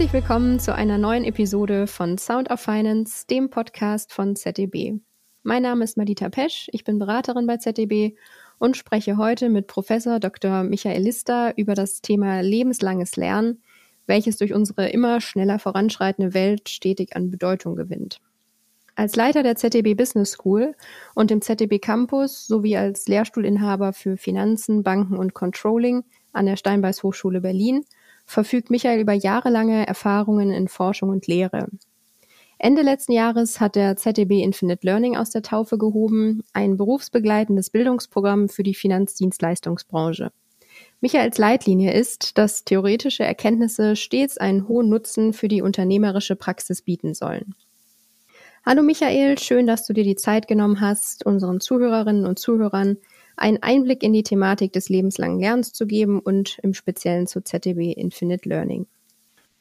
Herzlich willkommen zu einer neuen Episode von Sound of Finance, dem Podcast von ZDB. Mein Name ist Madita Pesch, ich bin Beraterin bei ZDB und spreche heute mit Professor Dr. Michael Lister über das Thema lebenslanges Lernen, welches durch unsere immer schneller voranschreitende Welt stetig an Bedeutung gewinnt. Als Leiter der ZDB Business School und dem ZDB Campus sowie als Lehrstuhlinhaber für Finanzen, Banken und Controlling an der Steinbeis Hochschule Berlin verfügt Michael über jahrelange Erfahrungen in Forschung und Lehre. Ende letzten Jahres hat der ZDB Infinite Learning aus der Taufe gehoben, ein berufsbegleitendes Bildungsprogramm für die Finanzdienstleistungsbranche. Michaels Leitlinie ist, dass theoretische Erkenntnisse stets einen hohen Nutzen für die unternehmerische Praxis bieten sollen. Hallo Michael, schön, dass du dir die Zeit genommen hast, unseren Zuhörerinnen und Zuhörern einen Einblick in die Thematik des lebenslangen Lernens zu geben und im Speziellen zu ZDB Infinite Learning.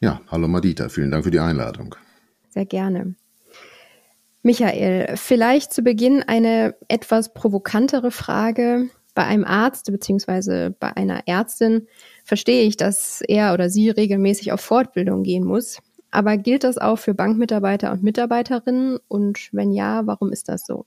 Ja, hallo Madita, vielen Dank für die Einladung. Sehr gerne. Michael, vielleicht zu Beginn eine etwas provokantere Frage. Bei einem Arzt bzw. bei einer Ärztin verstehe ich, dass er oder sie regelmäßig auf Fortbildung gehen muss. Aber gilt das auch für Bankmitarbeiter und Mitarbeiterinnen? Und wenn ja, warum ist das so?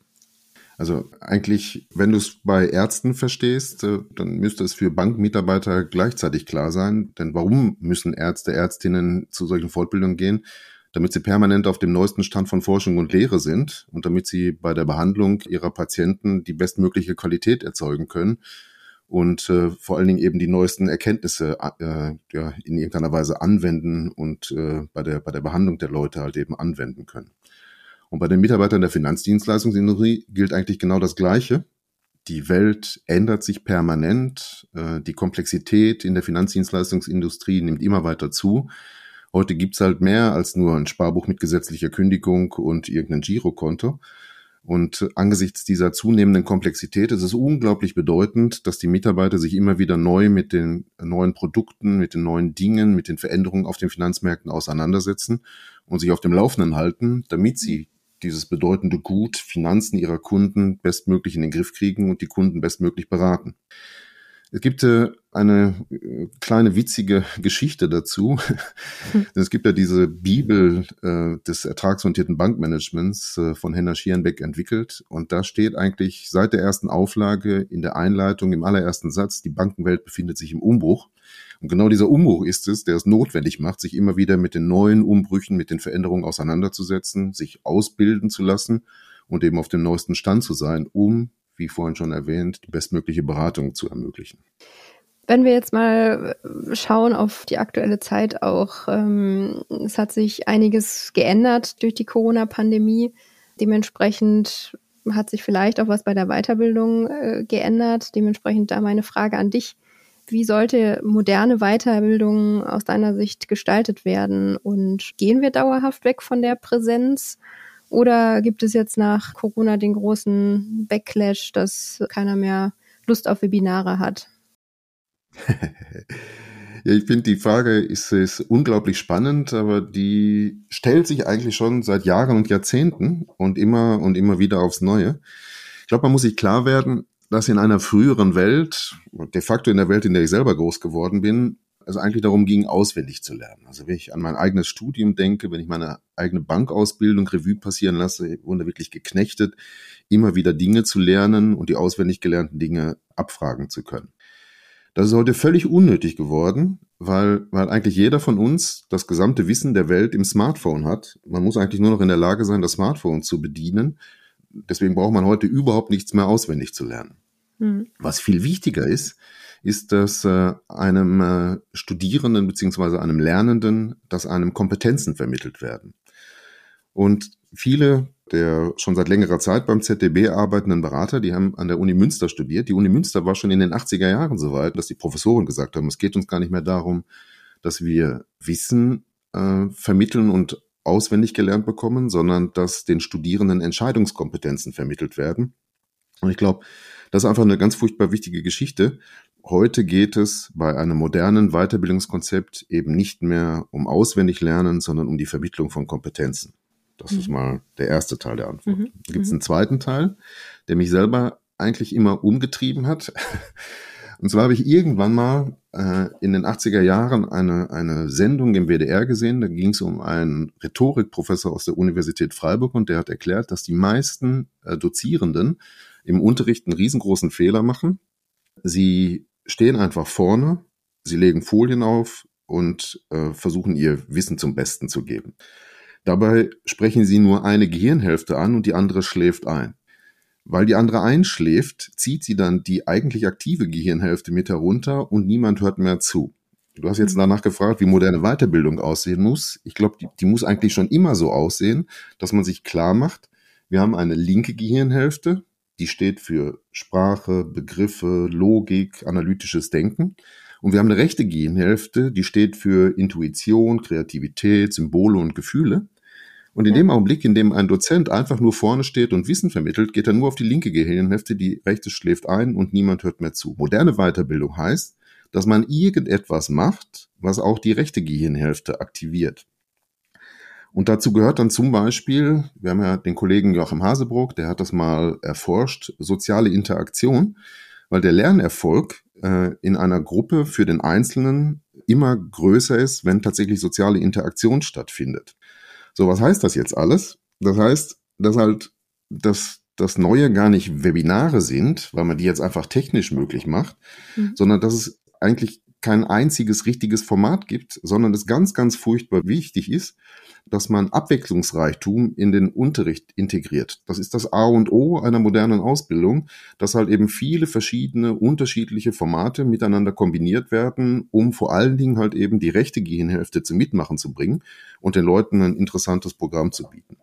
Also eigentlich, wenn du es bei Ärzten verstehst, äh, dann müsste es für Bankmitarbeiter gleichzeitig klar sein. Denn warum müssen Ärzte, Ärztinnen zu solchen Fortbildungen gehen? Damit sie permanent auf dem neuesten Stand von Forschung und Lehre sind und damit sie bei der Behandlung ihrer Patienten die bestmögliche Qualität erzeugen können und äh, vor allen Dingen eben die neuesten Erkenntnisse äh, ja, in irgendeiner Weise anwenden und äh, bei, der, bei der Behandlung der Leute halt eben anwenden können. Und bei den Mitarbeitern der Finanzdienstleistungsindustrie gilt eigentlich genau das Gleiche. Die Welt ändert sich permanent, äh, die Komplexität in der Finanzdienstleistungsindustrie nimmt immer weiter zu. Heute gibt's halt mehr als nur ein Sparbuch mit gesetzlicher Kündigung und irgendein Girokonto. Und angesichts dieser zunehmenden Komplexität ist es unglaublich bedeutend, dass die Mitarbeiter sich immer wieder neu mit den neuen Produkten, mit den neuen Dingen, mit den Veränderungen auf den Finanzmärkten auseinandersetzen und sich auf dem Laufenden halten, damit sie dieses bedeutende Gut Finanzen ihrer Kunden bestmöglich in den Griff kriegen und die Kunden bestmöglich beraten. Es gibt äh, eine äh, kleine witzige Geschichte dazu. Hm. es gibt ja diese Bibel äh, des ertragsorientierten Bankmanagements von Henna Schierenbeck entwickelt. Und da steht eigentlich seit der ersten Auflage in der Einleitung, im allerersten Satz, die Bankenwelt befindet sich im Umbruch. Und genau dieser Umbruch ist es, der es notwendig macht, sich immer wieder mit den neuen Umbrüchen, mit den Veränderungen auseinanderzusetzen, sich ausbilden zu lassen und eben auf dem neuesten Stand zu sein, um wie vorhin schon erwähnt, die bestmögliche Beratung zu ermöglichen. Wenn wir jetzt mal schauen auf die aktuelle Zeit auch, ähm, es hat sich einiges geändert durch die Corona-Pandemie. Dementsprechend hat sich vielleicht auch was bei der Weiterbildung äh, geändert. Dementsprechend da meine Frage an dich. Wie sollte moderne Weiterbildung aus deiner Sicht gestaltet werden? Und gehen wir dauerhaft weg von der Präsenz? Oder gibt es jetzt nach Corona den großen Backlash, dass keiner mehr Lust auf Webinare hat? ja, ich finde, die Frage ist, ist unglaublich spannend, aber die stellt sich eigentlich schon seit Jahren und Jahrzehnten und immer und immer wieder aufs Neue. Ich glaube, man muss sich klar werden, dass in einer früheren Welt, de facto in der Welt, in der ich selber groß geworden bin, es eigentlich darum ging, auswendig zu lernen. Also wenn ich an mein eigenes Studium denke, wenn ich meine eigene Bankausbildung Revue passieren lasse, wurde wirklich geknechtet, immer wieder Dinge zu lernen und die auswendig gelernten Dinge abfragen zu können. Das ist heute völlig unnötig geworden, weil, weil eigentlich jeder von uns das gesamte Wissen der Welt im Smartphone hat. Man muss eigentlich nur noch in der Lage sein, das Smartphone zu bedienen. Deswegen braucht man heute überhaupt nichts mehr auswendig zu lernen. Mhm. Was viel wichtiger ist, ist, dass äh, einem äh, Studierenden beziehungsweise einem Lernenden, dass einem Kompetenzen vermittelt werden. Und viele der schon seit längerer Zeit beim ZDB arbeitenden Berater, die haben an der Uni Münster studiert. Die Uni Münster war schon in den 80er Jahren so weit, dass die Professoren gesagt haben, es geht uns gar nicht mehr darum, dass wir Wissen äh, vermitteln und auswendig gelernt bekommen, sondern dass den Studierenden Entscheidungskompetenzen vermittelt werden. Und ich glaube, das ist einfach eine ganz furchtbar wichtige Geschichte. Heute geht es bei einem modernen Weiterbildungskonzept eben nicht mehr um auswendig lernen, sondern um die Vermittlung von Kompetenzen. Das mhm. ist mal der erste Teil der Antwort. Mhm. Gibt es mhm. einen zweiten Teil, der mich selber eigentlich immer umgetrieben hat. Und zwar habe ich irgendwann mal äh, in den 80er Jahren eine, eine Sendung im WDR gesehen, da ging es um einen Rhetorikprofessor aus der Universität Freiburg und der hat erklärt, dass die meisten äh, Dozierenden im Unterricht einen riesengroßen Fehler machen. Sie stehen einfach vorne, sie legen Folien auf und äh, versuchen ihr Wissen zum Besten zu geben. Dabei sprechen sie nur eine Gehirnhälfte an und die andere schläft ein. Weil die andere einschläft, zieht sie dann die eigentlich aktive Gehirnhälfte mit herunter und niemand hört mehr zu. Du hast jetzt mhm. danach gefragt, wie moderne Weiterbildung aussehen muss. Ich glaube, die, die muss eigentlich schon immer so aussehen, dass man sich klar macht, wir haben eine linke Gehirnhälfte, die steht für Sprache, Begriffe, Logik, analytisches Denken. Und wir haben eine rechte Gehirnhälfte, die steht für Intuition, Kreativität, Symbole und Gefühle. Und in ja. dem Augenblick, in dem ein Dozent einfach nur vorne steht und Wissen vermittelt, geht er nur auf die linke Gehirnhälfte, die rechte schläft ein und niemand hört mehr zu. Moderne Weiterbildung heißt, dass man irgendetwas macht, was auch die rechte Gehirnhälfte aktiviert. Und dazu gehört dann zum Beispiel, wir haben ja den Kollegen Joachim Hasebrook, der hat das mal erforscht, soziale Interaktion, weil der Lernerfolg äh, in einer Gruppe für den Einzelnen immer größer ist, wenn tatsächlich soziale Interaktion stattfindet. So, was heißt das jetzt alles? Das heißt, dass halt das, das Neue gar nicht Webinare sind, weil man die jetzt einfach technisch möglich macht, mhm. sondern dass es eigentlich kein einziges richtiges Format gibt, sondern es ganz, ganz furchtbar wichtig ist, dass man Abwechslungsreichtum in den Unterricht integriert. Das ist das A und O einer modernen Ausbildung, dass halt eben viele verschiedene unterschiedliche Formate miteinander kombiniert werden, um vor allen Dingen halt eben die rechte Gehirnhälfte zum Mitmachen zu bringen und den Leuten ein interessantes Programm zu bieten.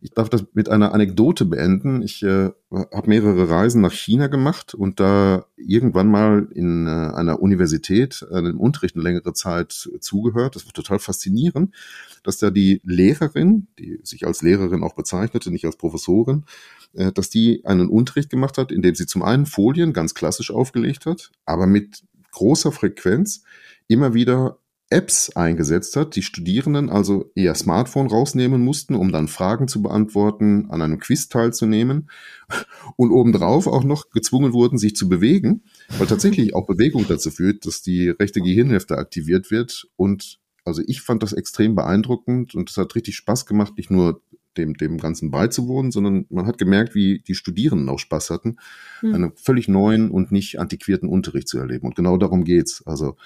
Ich darf das mit einer Anekdote beenden. Ich äh, habe mehrere Reisen nach China gemacht und da irgendwann mal in äh, einer Universität äh, im Unterricht eine längere Zeit zugehört. Das war total faszinierend, dass da die Lehrerin, die sich als Lehrerin auch bezeichnete, nicht als Professorin, äh, dass die einen Unterricht gemacht hat, in dem sie zum einen Folien ganz klassisch aufgelegt hat, aber mit großer Frequenz immer wieder Apps eingesetzt hat, die Studierenden also eher Smartphone rausnehmen mussten, um dann Fragen zu beantworten, an einem Quiz teilzunehmen und obendrauf auch noch gezwungen wurden, sich zu bewegen, weil tatsächlich auch Bewegung dazu führt, dass die rechte Gehirnhälfte aktiviert wird und also ich fand das extrem beeindruckend und es hat richtig Spaß gemacht, nicht nur dem, dem Ganzen beizuwohnen, sondern man hat gemerkt, wie die Studierenden auch Spaß hatten, hm. einen völlig neuen und nicht antiquierten Unterricht zu erleben. Und genau darum geht's. Also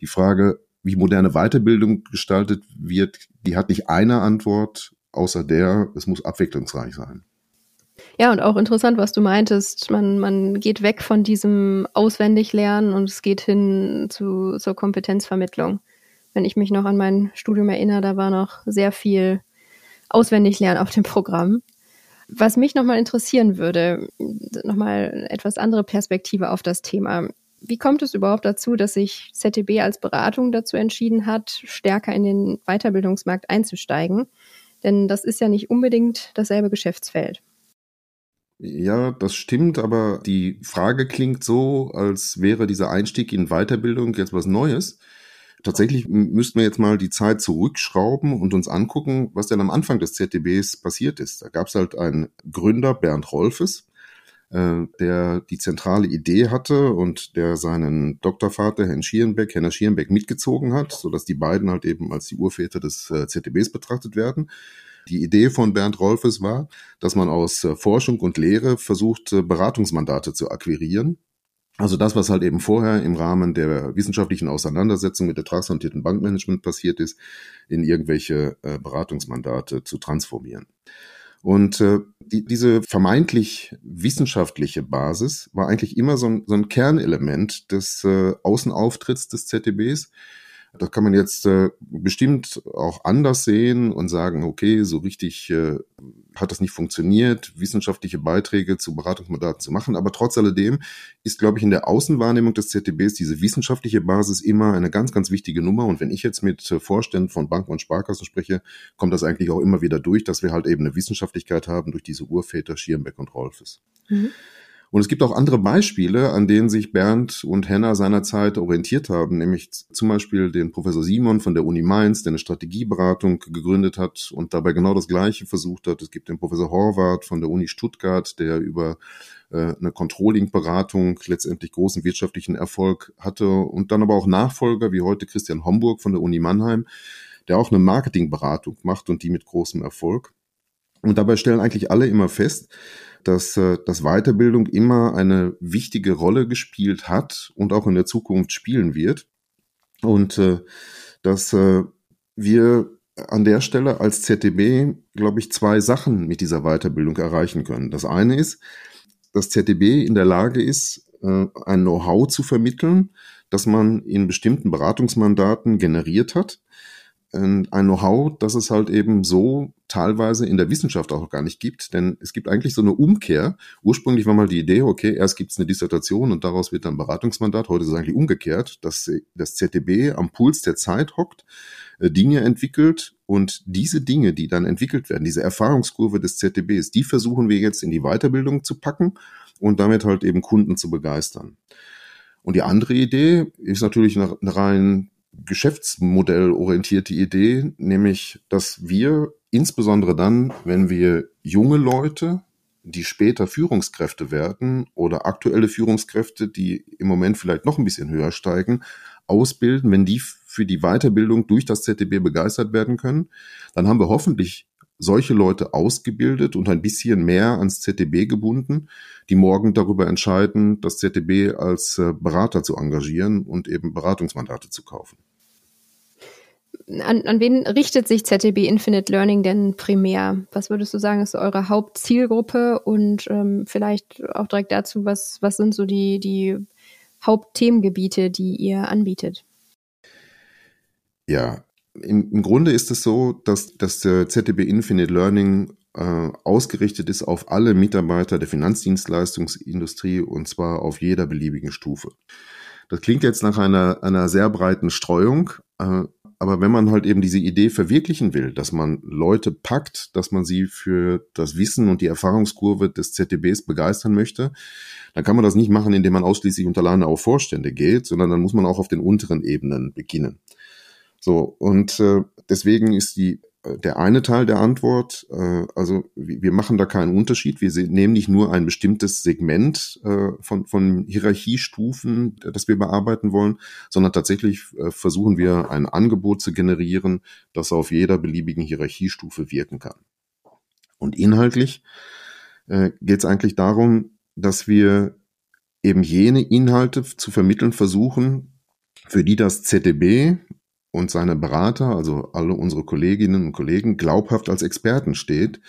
die Frage, wie moderne Weiterbildung gestaltet wird, die hat nicht eine Antwort, außer der, es muss abwechslungsreich sein. Ja, und auch interessant, was du meintest. Man, man geht weg von diesem Auswendiglernen und es geht hin zu, zur Kompetenzvermittlung. Wenn ich mich noch an mein Studium erinnere, da war noch sehr viel Auswendiglernen auf dem Programm. Was mich nochmal interessieren würde, nochmal etwas andere Perspektive auf das Thema. Wie kommt es überhaupt dazu, dass sich ZTB als Beratung dazu entschieden hat, stärker in den Weiterbildungsmarkt einzusteigen? Denn das ist ja nicht unbedingt dasselbe Geschäftsfeld. Ja, das stimmt, aber die Frage klingt so, als wäre dieser Einstieg in Weiterbildung jetzt was Neues. Tatsächlich müssten wir jetzt mal die Zeit zurückschrauben und uns angucken, was denn am Anfang des ZTBs passiert ist. Da gab es halt einen Gründer, Bernd Rolfes, der die zentrale Idee hatte und der seinen Doktorvater, Herrn Schierenbeck, Herrn Schierenbeck mitgezogen hat, sodass die beiden halt eben als die Urväter des äh, ZDBs betrachtet werden. Die Idee von Bernd Rolfes war, dass man aus äh, Forschung und Lehre versucht, Beratungsmandate zu akquirieren. Also das, was halt eben vorher im Rahmen der wissenschaftlichen Auseinandersetzung mit ertragsorientierten Bankmanagement passiert ist, in irgendwelche Beratungsmandate zu transformieren. Und äh, die, diese vermeintlich wissenschaftliche Basis war eigentlich immer so ein, so ein Kernelement des äh, Außenauftritts des ZDBs. Da kann man jetzt äh, bestimmt auch anders sehen und sagen, okay, so richtig äh, hat das nicht funktioniert, wissenschaftliche Beiträge zu Beratungsmandaten zu machen. Aber trotz alledem ist, glaube ich, in der Außenwahrnehmung des ZDBs diese wissenschaftliche Basis immer eine ganz, ganz wichtige Nummer. Und wenn ich jetzt mit äh, Vorständen von Banken und Sparkassen spreche, kommt das eigentlich auch immer wieder durch, dass wir halt eben eine Wissenschaftlichkeit haben durch diese Urväter Schiermbeck und Rolfes. Mhm. Und es gibt auch andere Beispiele, an denen sich Bernd und Henna seinerzeit orientiert haben, nämlich zum Beispiel den Professor Simon von der Uni Mainz, der eine Strategieberatung gegründet hat und dabei genau das Gleiche versucht hat. Es gibt den Professor Horvath von der Uni Stuttgart, der über äh, eine Controlling-Beratung letztendlich großen wirtschaftlichen Erfolg hatte und dann aber auch Nachfolger wie heute Christian Homburg von der Uni Mannheim, der auch eine Marketingberatung macht und die mit großem Erfolg. Und dabei stellen eigentlich alle immer fest, dass, äh, dass Weiterbildung immer eine wichtige Rolle gespielt hat und auch in der Zukunft spielen wird. Und äh, dass äh, wir an der Stelle als ZDB, glaube ich, zwei Sachen mit dieser Weiterbildung erreichen können. Das eine ist, dass ZDB in der Lage ist, ein Know-how zu vermitteln, das man in bestimmten Beratungsmandaten generiert hat ein Know-how, das es halt eben so teilweise in der Wissenschaft auch gar nicht gibt. Denn es gibt eigentlich so eine Umkehr. Ursprünglich war mal die Idee, okay, erst gibt es eine Dissertation und daraus wird dann Beratungsmandat. Heute ist es eigentlich umgekehrt, dass das ZDB am Puls der Zeit hockt, äh, Dinge entwickelt und diese Dinge, die dann entwickelt werden, diese Erfahrungskurve des ZDBs, die versuchen wir jetzt in die Weiterbildung zu packen und damit halt eben Kunden zu begeistern. Und die andere Idee ist natürlich eine rein geschäftsmodellorientierte Idee, nämlich, dass wir insbesondere dann, wenn wir junge Leute, die später Führungskräfte werden oder aktuelle Führungskräfte, die im Moment vielleicht noch ein bisschen höher steigen, ausbilden, wenn die für die Weiterbildung durch das ZDB begeistert werden können, dann haben wir hoffentlich solche Leute ausgebildet und ein bisschen mehr ans ZDB gebunden, die morgen darüber entscheiden, das ZDB als äh, Berater zu engagieren und eben Beratungsmandate zu kaufen. An, an wen richtet sich ZDB Infinite Learning denn primär? Was würdest du sagen, ist eure Hauptzielgruppe und ähm, vielleicht auch direkt dazu, was, was sind so die, die Hauptthemengebiete, die ihr anbietet? Ja, im, im Grunde ist es so, dass, dass der ZDB Infinite Learning äh, ausgerichtet ist auf alle Mitarbeiter der Finanzdienstleistungsindustrie und zwar auf jeder beliebigen Stufe. Das klingt jetzt nach einer, einer sehr breiten Streuung, äh, aber wenn man halt eben diese Idee verwirklichen will, dass man Leute packt, dass man sie für das Wissen und die Erfahrungskurve des ZDBs begeistern möchte, dann kann man das nicht machen, indem man ausschließlich unter alleine auf Vorstände geht, sondern dann muss man auch auf den unteren Ebenen beginnen. So, und äh, deswegen ist die äh, der eine Teil der Antwort, äh, also wir machen da keinen Unterschied. Wir nehmen nicht nur ein bestimmtes Segment äh, von, von Hierarchiestufen, das wir bearbeiten wollen, sondern tatsächlich äh, versuchen wir ein Angebot zu generieren, das auf jeder beliebigen Hierarchiestufe wirken kann. Und inhaltlich äh, geht es eigentlich darum, dass wir eben jene Inhalte zu vermitteln versuchen, für die das ZDB und seine Berater, also alle unsere Kolleginnen und Kollegen, glaubhaft als Experten steht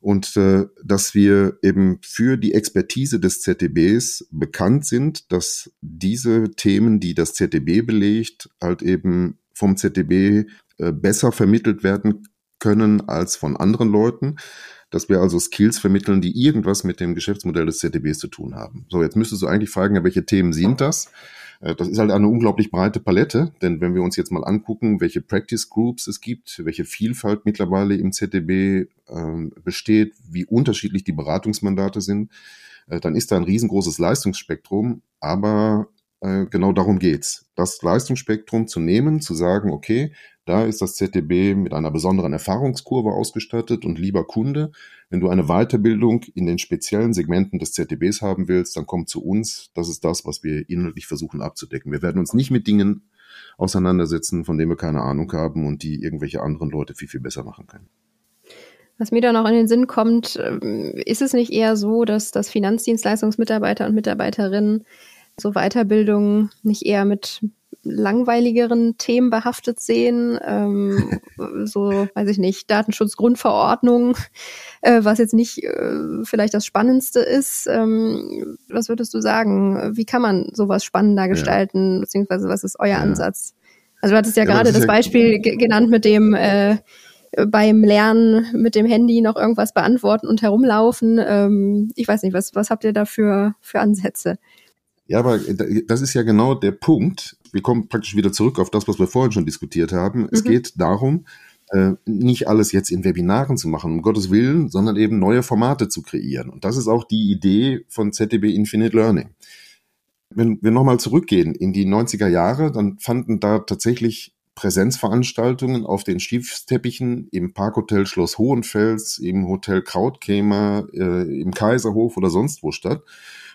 und äh, dass wir eben für die Expertise des ZDBs bekannt sind, dass diese Themen, die das ZDB belegt, halt eben vom ZDB äh, besser vermittelt werden können als von anderen Leuten, dass wir also Skills vermitteln, die irgendwas mit dem Geschäftsmodell des ZDBs zu tun haben. So, jetzt müsstest du eigentlich fragen, welche Themen sind das? Äh, das ist halt eine unglaublich breite Palette, denn wenn wir uns jetzt mal angucken, welche Practice Groups es gibt, welche Vielfalt mittlerweile im ZDB äh, besteht, wie unterschiedlich die Beratungsmandate sind, äh, dann ist da ein riesengroßes Leistungsspektrum, aber äh, genau darum geht's. Das Leistungsspektrum zu nehmen, zu sagen, okay, da ist das ZDB mit einer besonderen Erfahrungskurve ausgestattet und lieber Kunde, wenn du eine Weiterbildung in den speziellen Segmenten des ZDBs haben willst, dann komm zu uns. Das ist das, was wir inhaltlich versuchen abzudecken. Wir werden uns nicht mit Dingen auseinandersetzen, von denen wir keine Ahnung haben und die irgendwelche anderen Leute viel, viel besser machen können. Was mir da noch in den Sinn kommt, ähm, ist es nicht eher so, dass das Finanzdienstleistungsmitarbeiter und Mitarbeiterinnen so Weiterbildungen nicht eher mit langweiligeren Themen behaftet sehen, ähm, so weiß ich nicht, Datenschutzgrundverordnung, äh, was jetzt nicht äh, vielleicht das Spannendste ist. Ähm, was würdest du sagen? Wie kann man sowas spannender gestalten, ja. beziehungsweise was ist euer ja. Ansatz? Also du hattest ja, ja gerade das, das Beispiel genannt mit dem äh, beim Lernen mit dem Handy noch irgendwas beantworten und herumlaufen. Ähm, ich weiß nicht, was, was habt ihr da für, für Ansätze? Ja, aber das ist ja genau der Punkt. Wir kommen praktisch wieder zurück auf das, was wir vorhin schon diskutiert haben. Mhm. Es geht darum, äh, nicht alles jetzt in Webinaren zu machen, um Gottes Willen, sondern eben neue Formate zu kreieren. Und das ist auch die Idee von ZDB Infinite Learning. Wenn wir nochmal zurückgehen in die 90er Jahre, dann fanden da tatsächlich Präsenzveranstaltungen auf den Stiefsteppichen im Parkhotel Schloss Hohenfels, im Hotel Krautkämer, äh, im Kaiserhof oder sonst wo statt.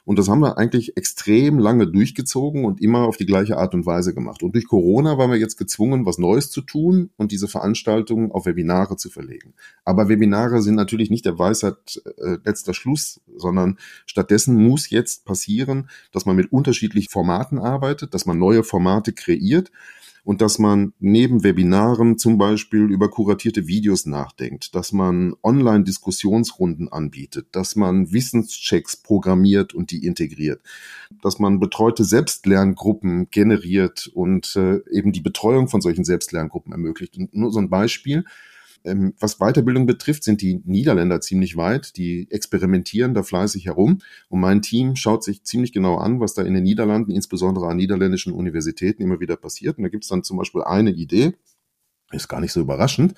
Und das haben wir eigentlich extrem lange durchgezogen und immer auf die gleiche Art und Weise gemacht. Und durch Corona waren wir jetzt gezwungen, was Neues zu tun und diese Veranstaltungen auf Webinare zu verlegen. Aber Webinare sind natürlich nicht der Weisheit äh, letzter Schluss, sondern stattdessen muss jetzt passieren, dass man mit unterschiedlichen Formaten arbeitet, dass man neue Formate kreiert und dass man neben Webinaren zum Beispiel über kuratierte Videos nachdenkt, dass man Online-Diskussionsrunden anbietet, dass man Wissenschecks programmiert und die integriert, dass man betreute Selbstlerngruppen generiert und äh, eben die Betreuung von solchen Selbstlerngruppen ermöglicht. Und nur so ein Beispiel. Ähm, was Weiterbildung betrifft, sind die Niederländer ziemlich weit. Die experimentieren da fleißig herum. Und mein Team schaut sich ziemlich genau an, was da in den Niederlanden, insbesondere an niederländischen Universitäten, immer wieder passiert. Und da gibt es dann zum Beispiel eine Idee, ist gar nicht so überraschend,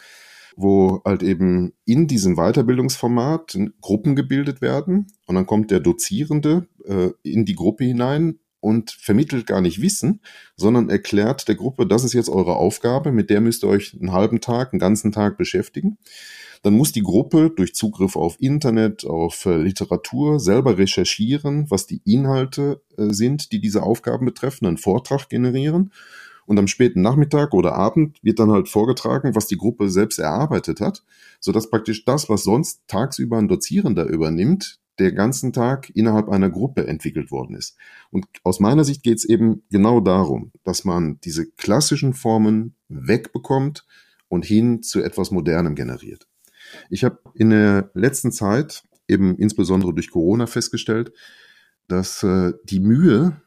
wo halt eben in diesem Weiterbildungsformat Gruppen gebildet werden. Und dann kommt der Dozierende äh, in die Gruppe hinein und vermittelt gar nicht Wissen, sondern erklärt der Gruppe, das ist jetzt eure Aufgabe, mit der müsst ihr euch einen halben Tag, einen ganzen Tag beschäftigen. Dann muss die Gruppe durch Zugriff auf Internet, auf äh, Literatur selber recherchieren, was die Inhalte äh, sind, die diese Aufgaben betreffen, einen Vortrag generieren. Und am späten Nachmittag oder Abend wird dann halt vorgetragen, was die Gruppe selbst erarbeitet hat, sodass praktisch das, was sonst tagsüber ein Dozierender übernimmt, der ganzen Tag innerhalb einer Gruppe entwickelt worden ist. Und aus meiner Sicht geht es eben genau darum, dass man diese klassischen Formen wegbekommt und hin zu etwas Modernem generiert. Ich habe in der letzten Zeit eben insbesondere durch Corona festgestellt, dass äh, die Mühe,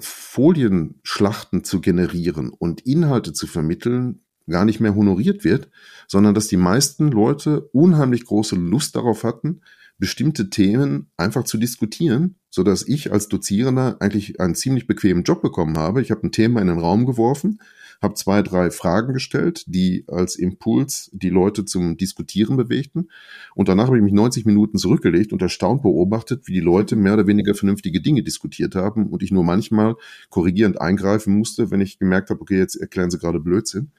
Folienschlachten zu generieren und Inhalte zu vermitteln, gar nicht mehr honoriert wird, sondern dass die meisten Leute unheimlich große Lust darauf hatten, bestimmte Themen einfach zu diskutieren, so dass ich als Dozierender eigentlich einen ziemlich bequemen Job bekommen habe. Ich habe ein Thema in den Raum geworfen, habe zwei, drei Fragen gestellt, die als Impuls die Leute zum Diskutieren bewegten. Und danach habe ich mich 90 Minuten zurückgelegt und erstaunt beobachtet, wie die Leute mehr oder weniger vernünftige Dinge diskutiert haben und ich nur manchmal korrigierend eingreifen musste, wenn ich gemerkt habe, okay, jetzt erklären sie gerade Blödsinn.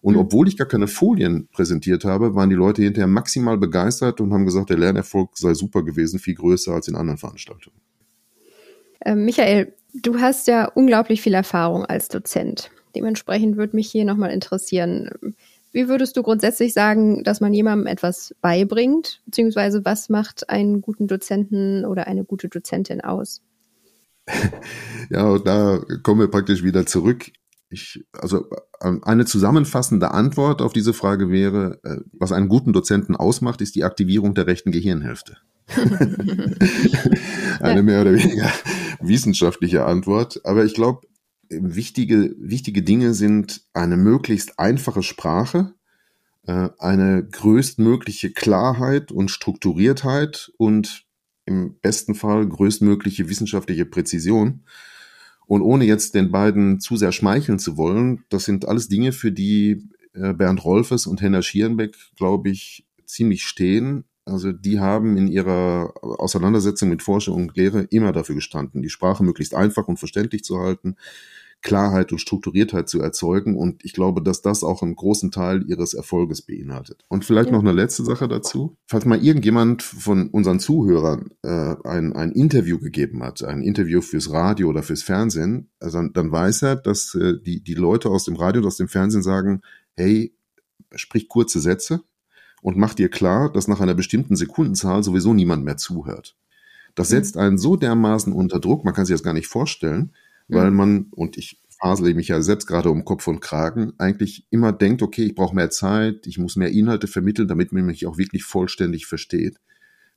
Und mhm. obwohl ich gar keine Folien präsentiert habe, waren die Leute hinterher maximal begeistert und haben gesagt, der Lernerfolg sei super gewesen, viel größer als in anderen Veranstaltungen. Ähm, Michael, du hast ja unglaublich viel Erfahrung als Dozent. Dementsprechend würde mich hier nochmal interessieren, wie würdest du grundsätzlich sagen, dass man jemandem etwas beibringt, beziehungsweise was macht einen guten Dozenten oder eine gute Dozentin aus? Ja, und da kommen wir praktisch wieder zurück ich, also ähm, eine zusammenfassende Antwort auf diese Frage wäre, äh, was einen guten Dozenten ausmacht, ist die Aktivierung der rechten Gehirnhälfte. eine mehr oder weniger wissenschaftliche Antwort. Aber ich glaube, wichtige, wichtige Dinge sind eine möglichst einfache Sprache, äh, eine größtmögliche Klarheit und Strukturiertheit und im besten Fall größtmögliche wissenschaftliche Präzision und ohne jetzt den beiden zu sehr schmeicheln zu wollen, das sind alles Dinge, für die äh, Bernd Rolfes und Henna Schierenbeck, glaube ich, ziemlich stehen. Also die haben in ihrer Auseinandersetzung mit Forschung und Lehre immer dafür gestanden, die Sprache möglichst einfach und verständlich zu halten, Klarheit und Strukturiertheit zu erzeugen. Und ich glaube, dass das auch einen großen Teil ihres Erfolges beinhaltet. Und vielleicht ja. noch eine letzte Sache dazu. Falls mal irgendjemand von unseren Zuhörern äh, ein, ein Interview gegeben hat, ein Interview fürs Radio oder fürs Fernsehen, also dann weiß er, dass äh, die, die Leute aus dem Radio und aus dem Fernsehen sagen, hey, sprich kurze Sätze und mach dir klar, dass nach einer bestimmten Sekundenzahl sowieso niemand mehr zuhört. Das mhm. setzt einen so dermaßen unter Druck, man kann sich das gar nicht vorstellen, weil mhm. man, und ich fasele mich ja selbst gerade um Kopf und Kragen, eigentlich immer denkt, okay, ich brauche mehr Zeit, ich muss mehr Inhalte vermitteln, damit man mich auch wirklich vollständig versteht.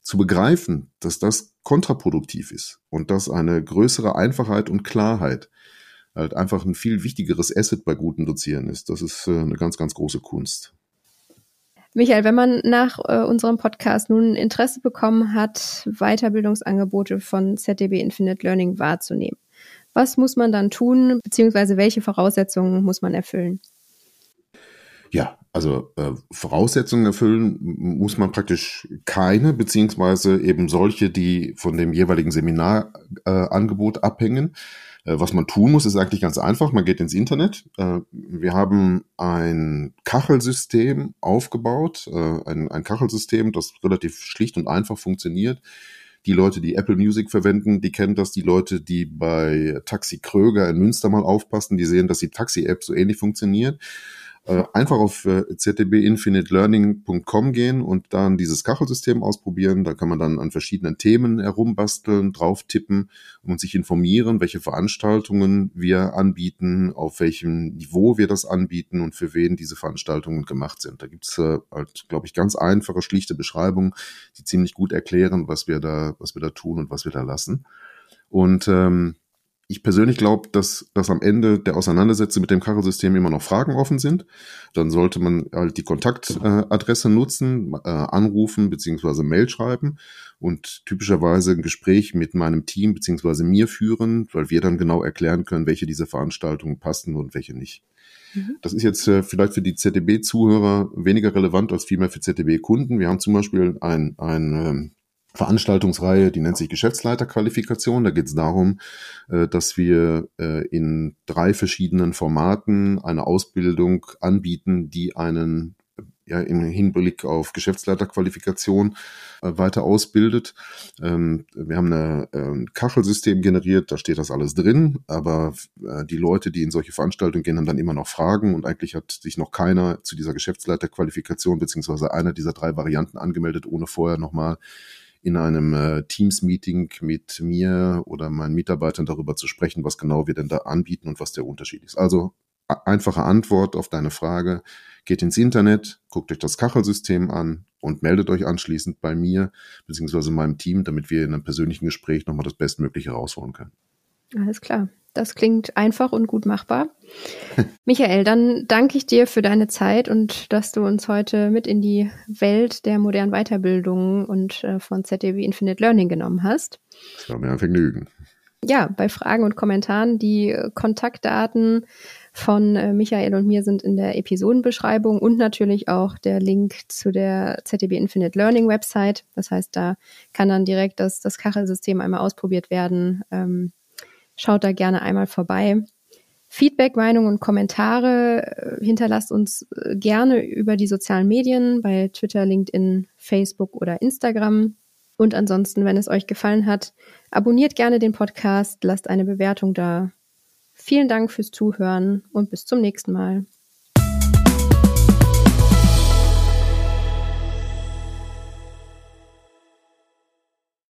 Zu begreifen, dass das kontraproduktiv ist und dass eine größere Einfachheit und Klarheit halt einfach ein viel wichtigeres Asset bei guten Dozieren ist. Das ist äh, eine ganz, ganz große Kunst. Michael, wenn man nach äh, unserem Podcast nun Interesse bekommen hat, Weiterbildungsangebote von ZDB Infinite Learning wahrzunehmen, was muss man dann tun, beziehungsweise welche Voraussetzungen muss man erfüllen? Ja, Also äh, Voraussetzungen erfüllen muss man praktisch keine, beziehungsweise eben solche, die von dem jeweiligen Seminarangebot äh, abhängen. Äh, was man tun muss, ist eigentlich ganz einfach. Man geht ins Internet. Äh, wir haben ein Kachelsystem aufgebaut, äh, ein, ein Kachelsystem, das relativ schlicht und einfach funktioniert. Die Leute, die Apple Music verwenden, die kennen das. Die Leute, die bei Taxi Kröger in Münster mal aufpassen, die sehen, dass die Taxi-App so ähnlich funktioniert. Äh, einfach auf äh, ztbinfinitelearning.com gehen und dann dieses Kachelsystem ausprobieren. Da kann man dann an verschiedenen Themen herumbasteln, drauf tippen und sich informieren, welche Veranstaltungen wir anbieten, auf welchem Niveau wir das anbieten und für wen diese Veranstaltungen gemacht sind. Da gibt's äh, halt, glaube ich, ganz einfache, schlichte Beschreibungen, die ziemlich gut erklären, was wir da, was wir da tun und was wir da lassen. Und ähm, ich persönlich glaube, dass, dass am Ende der Auseinandersetzung mit dem Kachelsystem immer noch Fragen offen sind. Dann sollte man halt die Kontaktadresse nutzen, äh, anrufen beziehungsweise Mail schreiben und typischerweise ein Gespräch mit meinem Team beziehungsweise mir führen, weil wir dann genau erklären können, welche dieser Veranstaltungen passen und welche nicht. Mhm. Das ist jetzt äh, vielleicht für die ZDB-Zuhörer weniger relevant als vielmehr für ZDB-Kunden. Wir haben zum Beispiel ein, ein ähm, Veranstaltungsreihe, die nennt sich Geschäftsleiterqualifikation. Da geht es darum, äh, dass wir äh, in drei verschiedenen Formaten eine Ausbildung anbieten, die einen ja, im Hinblick auf Geschäftsleiterqualifikation äh, weiter ausbildet. Ähm, wir haben ein Kachelsystem generiert, da steht das alles drin, aber die Leute, die in solche Veranstaltungen gehen, haben dann immer noch Fragen und eigentlich hat sich noch keiner zu dieser Geschäftsleiterqualifikation beziehungsweise einer dieser drei Varianten angemeldet, ohne vorher nochmal in einem äh, Teams-Meeting mit mir oder meinen Mitarbeitern darüber zu sprechen, was genau wir denn da anbieten und was der Unterschied ist. Also einfache Antwort auf deine Frage. Geht ins Internet, guckt euch das Kachelsystem an und meldet euch anschließend bei mir bzw. meinem Team, damit wir in einem persönlichen Gespräch nochmal das Bestmögliche rausholen können. Alles klar. Das klingt einfach und gut machbar. Michael, dann danke ich dir für deine Zeit und dass du uns heute mit in die Welt der modernen Weiterbildung und äh, von ZDW Infinite Learning genommen hast. Das war mir ein Vergnügen. Ja, bei Fragen und Kommentaren, die Kontaktdaten von äh, Michael und mir sind in der Episodenbeschreibung und natürlich auch der Link zu der ZDB Infinite Learning Website. Das heißt, da kann dann direkt das, das Kachelsystem einmal ausprobiert werden. Ähm, Schaut da gerne einmal vorbei. Feedback, Meinungen und Kommentare äh, hinterlasst uns äh, gerne über die sozialen Medien bei Twitter, LinkedIn, Facebook oder Instagram. Und ansonsten, wenn es euch gefallen hat, abonniert gerne den Podcast, lasst eine Bewertung da. Vielen Dank fürs Zuhören und bis zum nächsten Mal.